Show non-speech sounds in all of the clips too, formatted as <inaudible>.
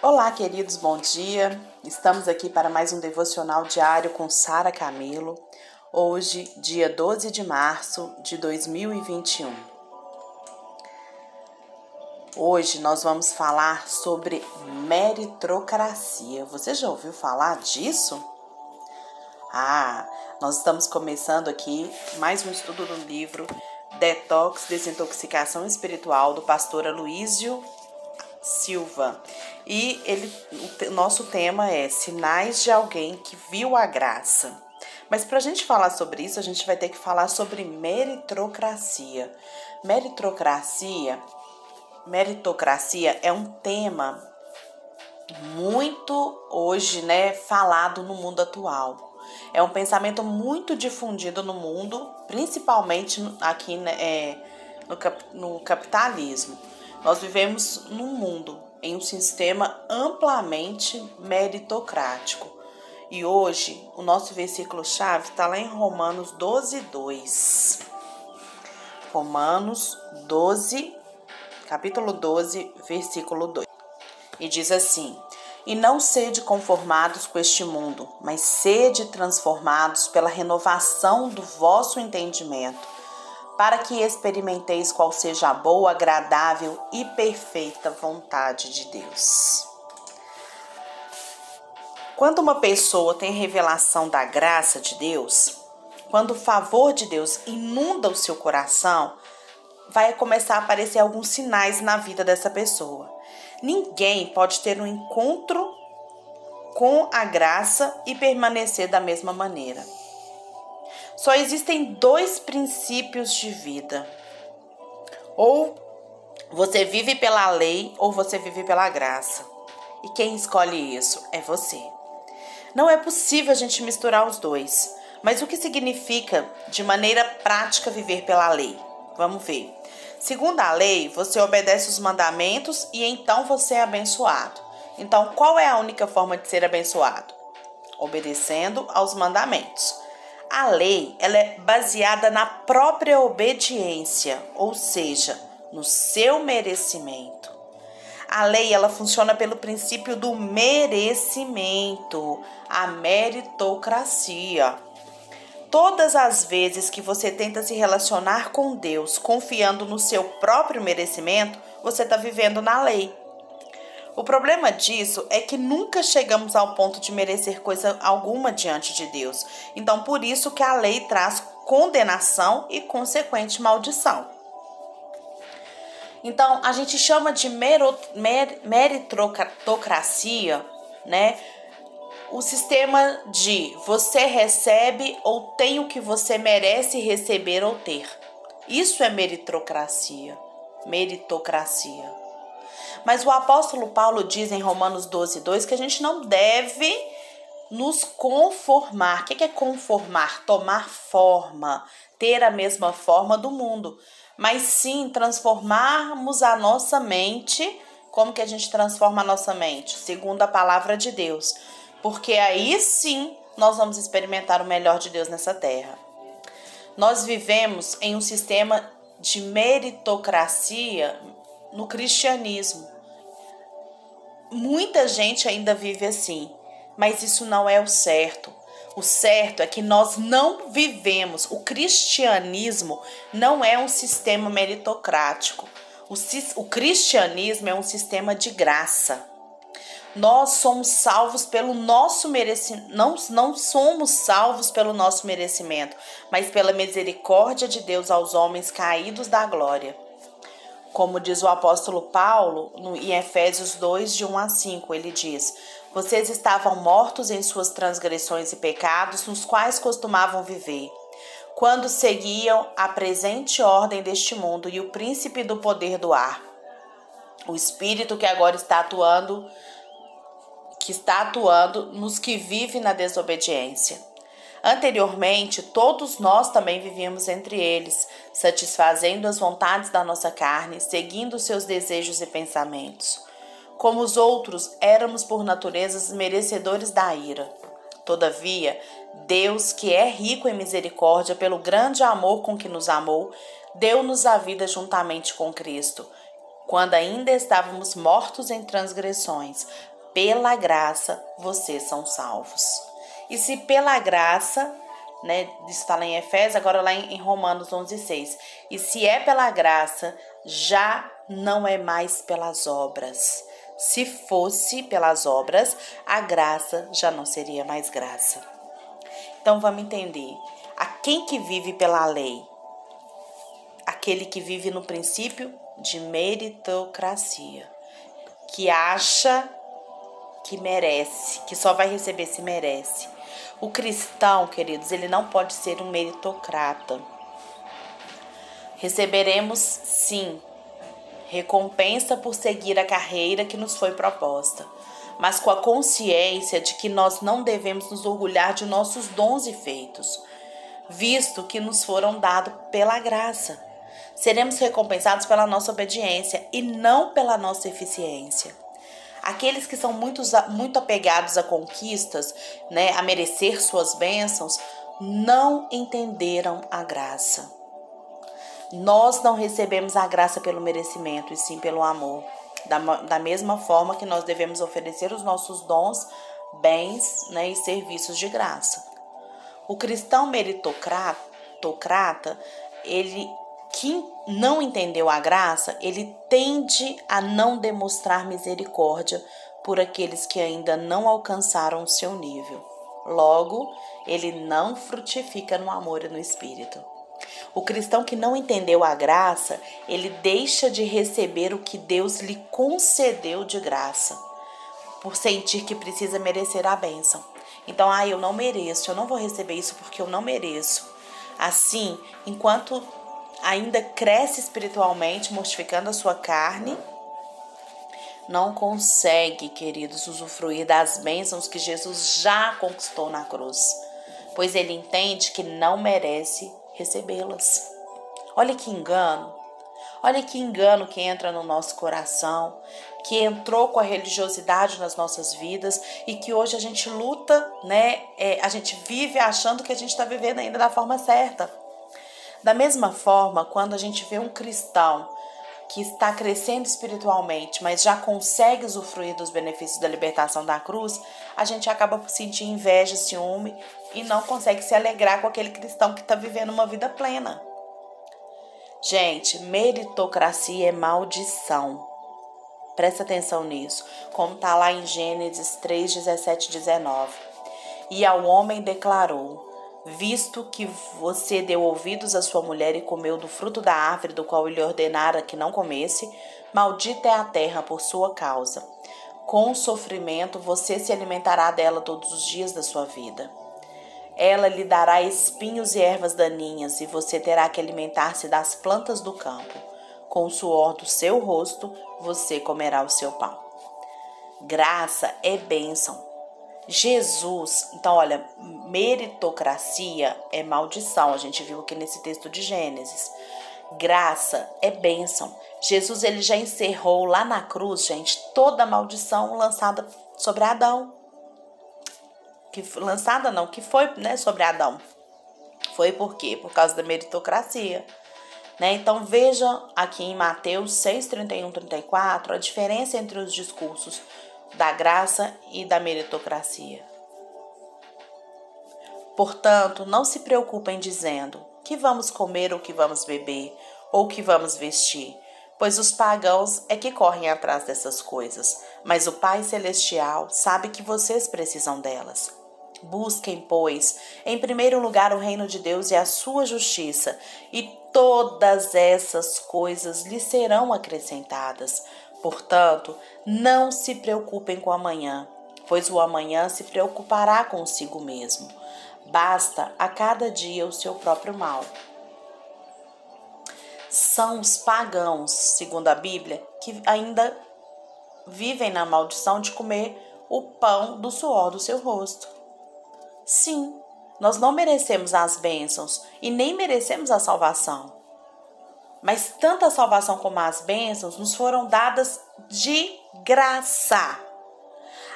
Olá, queridos, bom dia. Estamos aqui para mais um devocional diário com Sara Camilo. Hoje, dia 12 de março de 2021. Hoje nós vamos falar sobre meritocracia. Você já ouviu falar disso? Ah, nós estamos começando aqui mais um estudo do livro Detox, Desintoxicação Espiritual do pastor Aloísio Silva. E ele, o nosso tema é Sinais de alguém que viu a graça. Mas para a gente falar sobre isso, a gente vai ter que falar sobre meritocracia. Meritocracia, meritocracia é um tema muito hoje, né, falado no mundo atual. É um pensamento muito difundido no mundo, principalmente aqui né, é, no, no capitalismo. Nós vivemos num mundo em um sistema amplamente meritocrático. E hoje o nosso versículo-chave está lá em Romanos 12, 2. Romanos 12, capítulo 12, versículo 2. E diz assim: E não sede conformados com este mundo, mas sede transformados pela renovação do vosso entendimento para que experimenteis qual seja a boa, agradável e perfeita vontade de Deus. Quando uma pessoa tem revelação da graça de Deus, quando o favor de Deus inunda o seu coração, vai começar a aparecer alguns sinais na vida dessa pessoa. Ninguém pode ter um encontro com a graça e permanecer da mesma maneira. Só existem dois princípios de vida. Ou você vive pela lei ou você vive pela graça. E quem escolhe isso é você. Não é possível a gente misturar os dois. Mas o que significa de maneira prática viver pela lei? Vamos ver. Segundo a lei, você obedece os mandamentos e então você é abençoado. Então, qual é a única forma de ser abençoado? Obedecendo aos mandamentos. A lei ela é baseada na própria obediência, ou seja, no seu merecimento. A lei ela funciona pelo princípio do merecimento, a meritocracia. Todas as vezes que você tenta se relacionar com Deus confiando no seu próprio merecimento, você está vivendo na lei. O problema disso é que nunca chegamos ao ponto de merecer coisa alguma diante de Deus. Então, por isso que a lei traz condenação e consequente maldição. Então, a gente chama de meritocracia, né? O sistema de você recebe ou tem o que você merece receber ou ter. Isso é meritocracia. Meritocracia. Mas o apóstolo Paulo diz em Romanos 12, 2 que a gente não deve nos conformar. O que é conformar? Tomar forma, ter a mesma forma do mundo, mas sim transformarmos a nossa mente. Como que a gente transforma a nossa mente? Segundo a palavra de Deus. Porque aí sim nós vamos experimentar o melhor de Deus nessa terra. Nós vivemos em um sistema de meritocracia no cristianismo. Muita gente ainda vive assim, mas isso não é o certo. O certo é que nós não vivemos. O cristianismo não é um sistema meritocrático. O, o cristianismo é um sistema de graça. Nós somos salvos pelo nosso merecimento. Não, não somos salvos pelo nosso merecimento, mas pela misericórdia de Deus aos homens caídos da glória. Como diz o apóstolo Paulo no, em Efésios 2, de 1 a 5, ele diz: Vocês estavam mortos em suas transgressões e pecados, nos quais costumavam viver, quando seguiam a presente ordem deste mundo e o príncipe do poder do ar, o espírito que agora está atuando que está atuando nos que vivem na desobediência. Anteriormente, todos nós também vivíamos entre eles, satisfazendo as vontades da nossa carne, seguindo seus desejos e pensamentos. Como os outros, éramos por natureza merecedores da ira. Todavia, Deus, que é rico em misericórdia pelo grande amor com que nos amou, deu-nos a vida juntamente com Cristo quando ainda estávamos mortos em transgressões, pela graça vocês são salvos. E se pela graça, né, isso está lá em Efésios, agora lá em Romanos 11, 6. E se é pela graça, já não é mais pelas obras. Se fosse pelas obras, a graça já não seria mais graça. Então vamos entender. A quem que vive pela lei? Aquele que vive no princípio de meritocracia, que acha que merece, que só vai receber se merece. O cristão, queridos, ele não pode ser um meritocrata. Receberemos, sim, recompensa por seguir a carreira que nos foi proposta, mas com a consciência de que nós não devemos nos orgulhar de nossos dons e feitos, visto que nos foram dados pela graça. Seremos recompensados pela nossa obediência e não pela nossa eficiência. Aqueles que são muito, muito apegados a conquistas, né, a merecer suas bênçãos, não entenderam a graça. Nós não recebemos a graça pelo merecimento, e sim pelo amor. Da, da mesma forma que nós devemos oferecer os nossos dons, bens né, e serviços de graça. O cristão meritocrata, ele que não entendeu a graça, ele tende a não demonstrar misericórdia por aqueles que ainda não alcançaram o seu nível. Logo, ele não frutifica no amor e no espírito. O cristão que não entendeu a graça, ele deixa de receber o que Deus lhe concedeu de graça, por sentir que precisa merecer a bênção. Então, ah, eu não mereço, eu não vou receber isso porque eu não mereço. Assim, enquanto ainda cresce espiritualmente, mortificando a sua carne, não consegue, queridos, usufruir das bênçãos que Jesus já conquistou na cruz, pois ele entende que não merece recebê-las. Olha que engano. Olha que engano que entra no nosso coração, que entrou com a religiosidade nas nossas vidas e que hoje a gente luta, né? É, a gente vive achando que a gente está vivendo ainda da forma certa. Da mesma forma, quando a gente vê um cristão que está crescendo espiritualmente, mas já consegue usufruir dos benefícios da libertação da cruz, a gente acaba por sentir inveja, ciúme e não consegue se alegrar com aquele cristão que está vivendo uma vida plena. Gente, meritocracia é maldição. Presta atenção nisso, como está lá em Gênesis 3, 17 19. E ao homem declarou: Visto que você deu ouvidos à sua mulher e comeu do fruto da árvore do qual ele ordenara que não comesse, maldita é a terra por sua causa. Com sofrimento você se alimentará dela todos os dias da sua vida. Ela lhe dará espinhos e ervas daninhas, e você terá que alimentar-se das plantas do campo. Com o suor do seu rosto, você comerá o seu pão. Graça é bênção. Jesus, então olha, meritocracia é maldição, a gente viu aqui nesse texto de Gênesis. Graça é bênção. Jesus ele já encerrou lá na cruz, gente, toda a maldição lançada sobre Adão que lançada não, que foi, né, sobre Adão. Foi por quê? Por causa da meritocracia. Né? Então veja aqui em Mateus 6, 31, 34 a diferença entre os discursos da graça e da meritocracia. Portanto, não se preocupem dizendo que vamos comer ou que vamos beber ou que vamos vestir, pois os pagãos é que correm atrás dessas coisas, mas o Pai Celestial sabe que vocês precisam delas. Busquem, pois, em primeiro lugar o reino de Deus e a sua justiça, e todas essas coisas lhe serão acrescentadas. Portanto, não se preocupem com amanhã, pois o amanhã se preocupará consigo mesmo. Basta a cada dia o seu próprio mal. São os pagãos, segundo a Bíblia, que ainda vivem na maldição de comer o pão do suor do seu rosto. Sim, nós não merecemos as bênçãos e nem merecemos a salvação. Mas tanto a salvação como as bênçãos nos foram dadas de graça.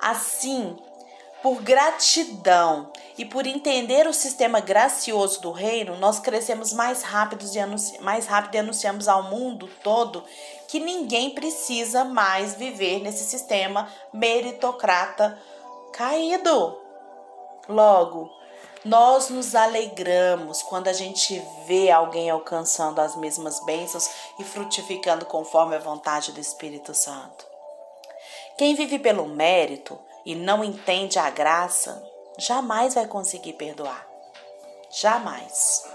Assim, Por gratidão e por entender o sistema gracioso do reino, nós crescemos mais rápido e, mais rápido e anunciamos ao mundo todo que ninguém precisa mais viver nesse sistema meritocrata caído. Logo, nós nos alegramos quando a gente vê alguém alcançando as mesmas bênçãos e frutificando conforme a vontade do Espírito Santo. Quem vive pelo mérito e não entende a graça, jamais vai conseguir perdoar. Jamais.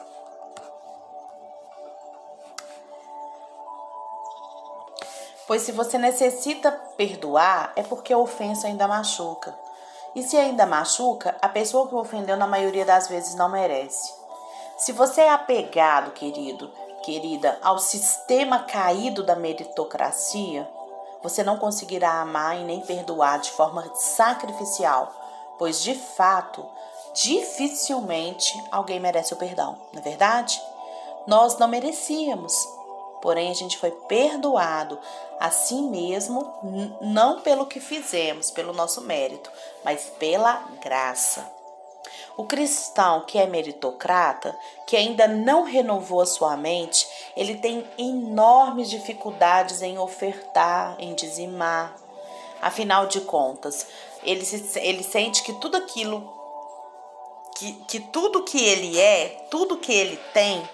Pois se você necessita perdoar, é porque a ofensa ainda machuca. E se ainda machuca, a pessoa que ofendeu na maioria das vezes não merece. Se você é apegado, querido, querida, ao sistema caído da meritocracia, você não conseguirá amar e nem perdoar de forma sacrificial, pois de fato, dificilmente alguém merece o perdão, não é verdade? Nós não merecíamos, porém a gente foi perdoado assim mesmo, não pelo que fizemos, pelo nosso mérito, mas pela graça. O cristão que é meritocrata, que ainda não renovou a sua mente, ele tem enormes dificuldades em ofertar, em dizimar. Afinal de contas, ele, se, ele sente que tudo aquilo, que, que tudo que ele é, tudo que ele tem,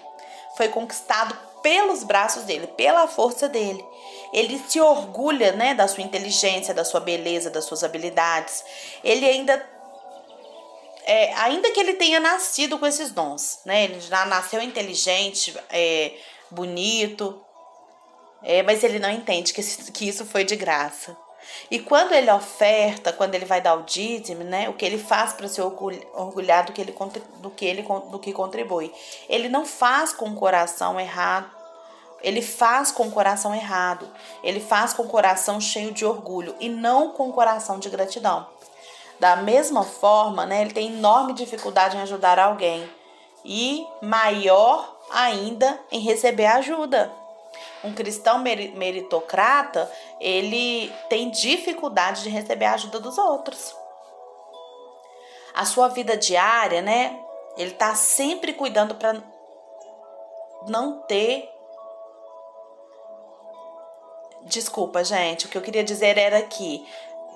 foi conquistado pelos braços dele, pela força dele. Ele se orgulha, né, da sua inteligência, da sua beleza, das suas habilidades. Ele ainda é, ainda que ele tenha nascido com esses dons, né? Ele já nasceu inteligente, é, bonito, é, mas ele não entende que, que isso foi de graça. E quando ele oferta, quando ele vai dar o dízimo, né, o que ele faz para se orgulhar do que ele do que ele do que contribui. Ele não faz com o coração errado. Ele faz com o coração errado. Ele faz com o coração cheio de orgulho e não com o coração de gratidão. Da mesma forma, né, ele tem enorme dificuldade em ajudar alguém e maior ainda em receber ajuda. Um cristão meritocrata, ele tem dificuldade de receber a ajuda dos outros. A sua vida diária, né? Ele tá sempre cuidando para não ter Desculpa, gente. O que eu queria dizer era que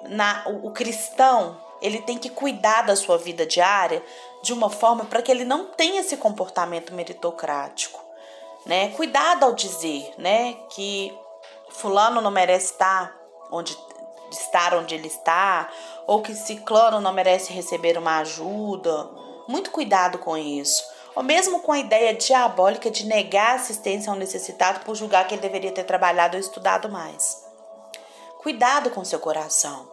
na, o, o cristão ele tem que cuidar da sua vida diária de uma forma para que ele não tenha esse comportamento meritocrático, né? Cuidado ao dizer, né, que fulano não merece estar onde estar onde ele está, ou que ciclano não merece receber uma ajuda. Muito cuidado com isso. Ou mesmo com a ideia diabólica de negar assistência ao necessitado por julgar que ele deveria ter trabalhado ou estudado mais. Cuidado com seu coração,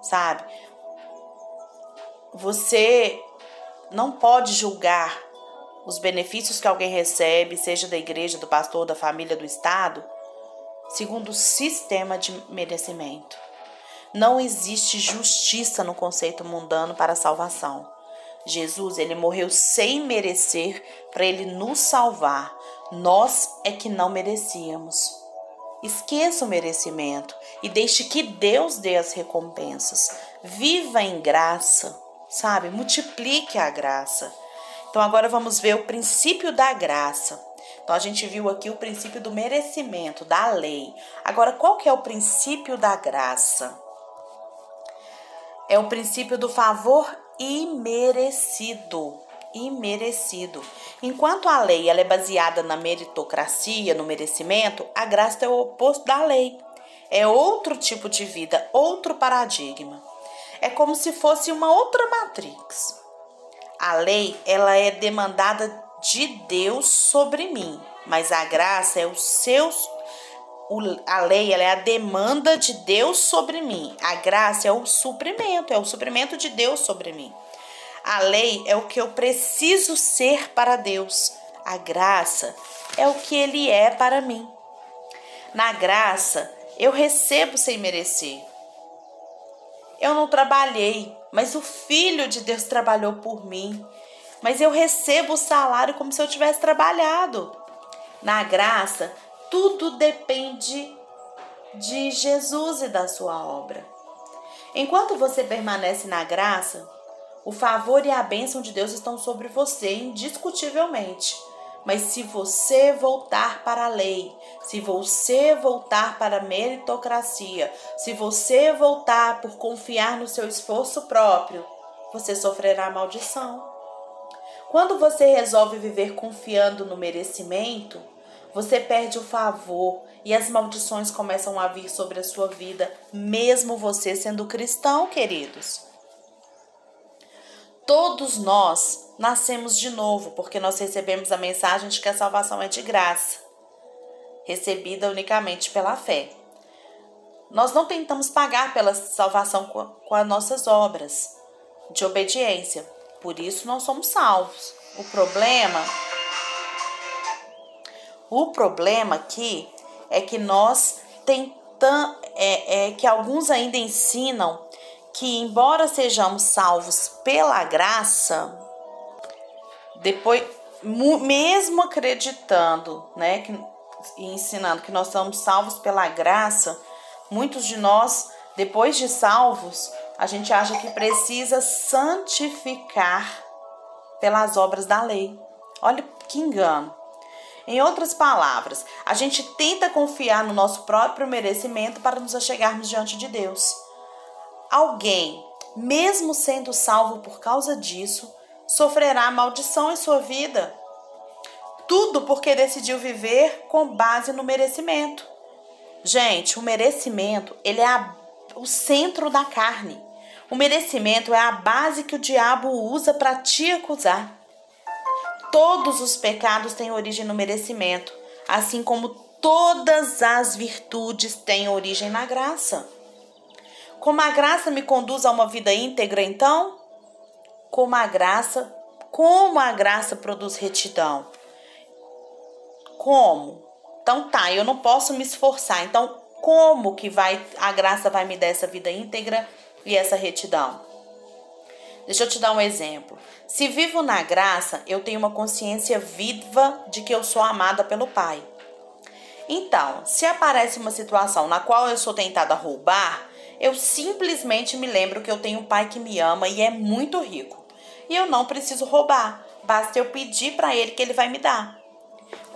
sabe? Você não pode julgar os benefícios que alguém recebe, seja da igreja, do pastor, da família, do Estado, segundo o sistema de merecimento. Não existe justiça no conceito mundano para a salvação. Jesus, ele morreu sem merecer para ele nos salvar. Nós é que não merecíamos. Esqueça o merecimento e deixe que Deus dê as recompensas. Viva em graça sabe? Multiplique a graça. Então agora vamos ver o princípio da graça. Então a gente viu aqui o princípio do merecimento, da lei. Agora qual que é o princípio da graça? É o princípio do favor imerecido. Imerecido. Enquanto a lei ela é baseada na meritocracia, no merecimento, a graça é o oposto da lei. É outro tipo de vida, outro paradigma é como se fosse uma outra matrix. A lei, ela é demandada de Deus sobre mim, mas a graça é o seu a lei ela é a demanda de Deus sobre mim. A graça é o suprimento, é o suprimento de Deus sobre mim. A lei é o que eu preciso ser para Deus. A graça é o que ele é para mim. Na graça, eu recebo sem merecer. Eu não trabalhei, mas o Filho de Deus trabalhou por mim. Mas eu recebo o salário como se eu tivesse trabalhado. Na graça, tudo depende de Jesus e da sua obra. Enquanto você permanece na graça, o favor e a bênção de Deus estão sobre você indiscutivelmente. Mas se você voltar para a lei, se você voltar para a meritocracia, se você voltar por confiar no seu esforço próprio, você sofrerá maldição. Quando você resolve viver confiando no merecimento, você perde o favor e as maldições começam a vir sobre a sua vida, mesmo você sendo cristão, queridos. Todos nós nascemos de novo, porque nós recebemos a mensagem de que a salvação é de graça, recebida unicamente pela fé. Nós não tentamos pagar pela salvação com, as nossas obras de obediência, por isso nós somos salvos. O problema o problema aqui é que nós tentamos é, é que alguns ainda ensinam que, embora sejamos salvos pela graça, depois, mesmo acreditando, né, que, e ensinando que nós somos salvos pela graça, muitos de nós, depois de salvos, a gente acha que precisa santificar pelas obras da lei. Olha que engano. Em outras palavras, a gente tenta confiar no nosso próprio merecimento para nos achegarmos diante de Deus. Alguém, mesmo sendo salvo por causa disso, sofrerá maldição em sua vida. Tudo porque decidiu viver com base no merecimento. Gente, o merecimento, ele é a, o centro da carne. O merecimento é a base que o diabo usa para te acusar. Todos os pecados têm origem no merecimento, assim como todas as virtudes têm origem na graça. Como a graça me conduz a uma vida íntegra, então? Como a graça, como a graça produz retidão? Como? Então tá, eu não posso me esforçar. Então, como que vai a graça vai me dar essa vida íntegra e essa retidão? Deixa eu te dar um exemplo. Se vivo na graça, eu tenho uma consciência viva de que eu sou amada pelo Pai. Então, se aparece uma situação na qual eu sou tentada a roubar, eu simplesmente me lembro que eu tenho um pai que me ama e é muito rico. E eu não preciso roubar, basta eu pedir para ele que ele vai me dar.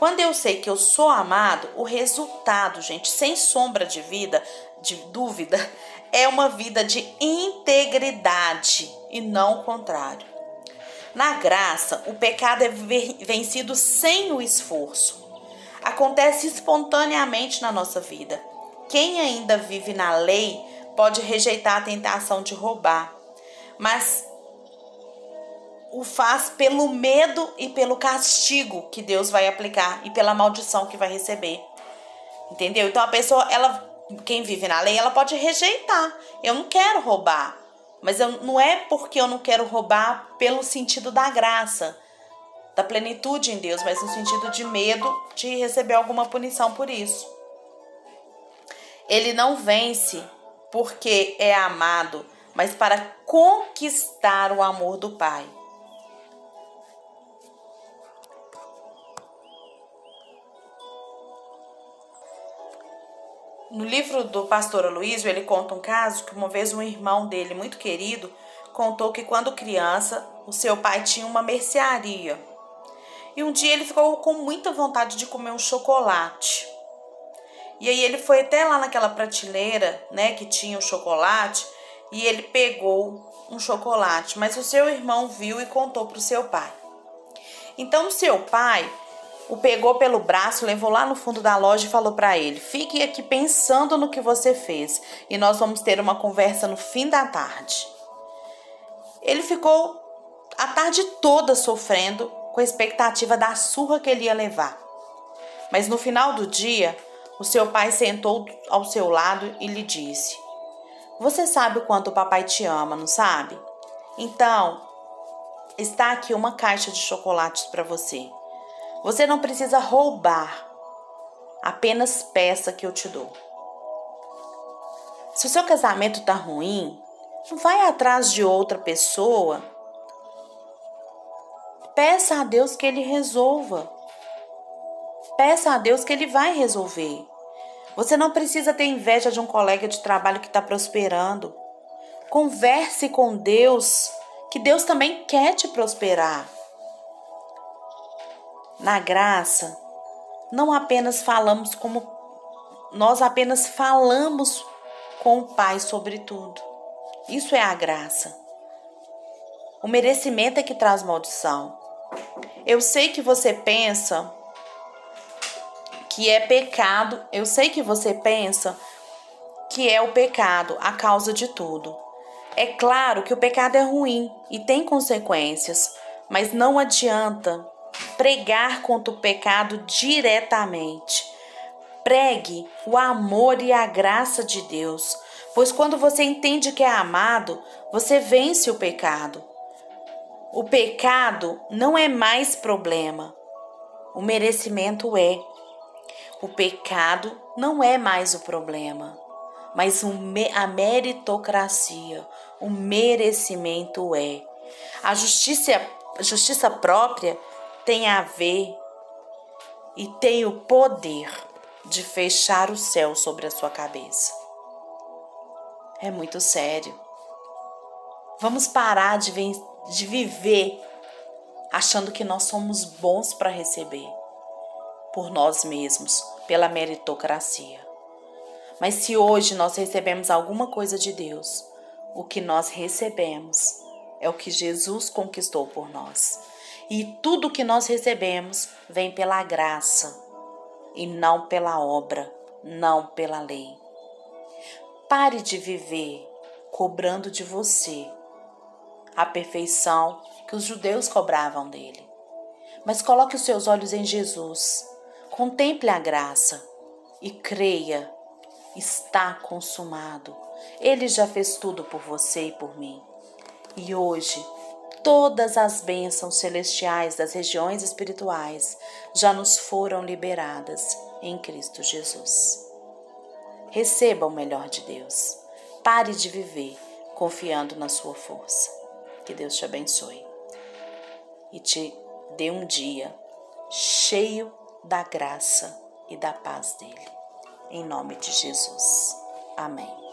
Quando eu sei que eu sou amado, o resultado, gente, sem sombra de vida, de dúvida, <laughs> é uma vida de integridade e não o contrário. Na graça, o pecado é vencido sem o esforço. Acontece espontaneamente na nossa vida. Quem ainda vive na lei pode rejeitar a tentação de roubar, mas o faz pelo medo e pelo castigo que Deus vai aplicar e pela maldição que vai receber. Entendeu? Então a pessoa, ela quem vive na lei, ela pode rejeitar. Eu não quero roubar. Mas eu, não é porque eu não quero roubar pelo sentido da graça, da plenitude em Deus, mas no sentido de medo de receber alguma punição por isso. Ele não vence porque é amado, mas para conquistar o amor do Pai. No livro do pastor Aloysio, ele conta um caso que uma vez um irmão dele, muito querido, contou que quando criança, o seu pai tinha uma mercearia. E um dia ele ficou com muita vontade de comer um chocolate. E aí ele foi até lá naquela prateleira, né, que tinha o chocolate, e ele pegou um chocolate, mas o seu irmão viu e contou para o seu pai. Então o seu pai o pegou pelo braço, levou lá no fundo da loja e falou para ele: "Fique aqui pensando no que você fez e nós vamos ter uma conversa no fim da tarde." Ele ficou a tarde toda sofrendo com a expectativa da surra que ele ia levar. Mas no final do dia, o seu pai sentou ao seu lado e lhe disse: Você sabe o quanto o papai te ama, não sabe? Então, está aqui uma caixa de chocolates para você. Você não precisa roubar, apenas peça que eu te dou. Se o seu casamento está ruim, não vai atrás de outra pessoa. Peça a Deus que Ele resolva. Peça a Deus que Ele vai resolver. Você não precisa ter inveja de um colega de trabalho que está prosperando. Converse com Deus, que Deus também quer te prosperar. Na graça, não apenas falamos como nós apenas falamos com o Pai sobre tudo. Isso é a graça. O merecimento é que traz maldição. Eu sei que você pensa que é pecado, eu sei que você pensa que é o pecado a causa de tudo. É claro que o pecado é ruim e tem consequências, mas não adianta pregar contra o pecado diretamente. Pregue o amor e a graça de Deus, pois quando você entende que é amado, você vence o pecado. O pecado não é mais problema, o merecimento é. O pecado não é mais o problema, mas a meritocracia, o merecimento é. A justiça, a justiça própria tem a ver e tem o poder de fechar o céu sobre a sua cabeça. É muito sério. Vamos parar de, de viver achando que nós somos bons para receber por nós mesmos, pela meritocracia. Mas se hoje nós recebemos alguma coisa de Deus, o que nós recebemos é o que Jesus conquistou por nós. E tudo que nós recebemos vem pela graça e não pela obra, não pela lei. Pare de viver cobrando de você a perfeição que os judeus cobravam dele. Mas coloque os seus olhos em Jesus, contemple a graça e creia, está consumado. Ele já fez tudo por você e por mim. E hoje todas as bênçãos celestiais das regiões espirituais já nos foram liberadas em Cristo Jesus. Receba o melhor de Deus. Pare de viver confiando na sua força. Que Deus te abençoe e te dê um dia cheio da graça e da paz dele. Em nome de Jesus. Amém.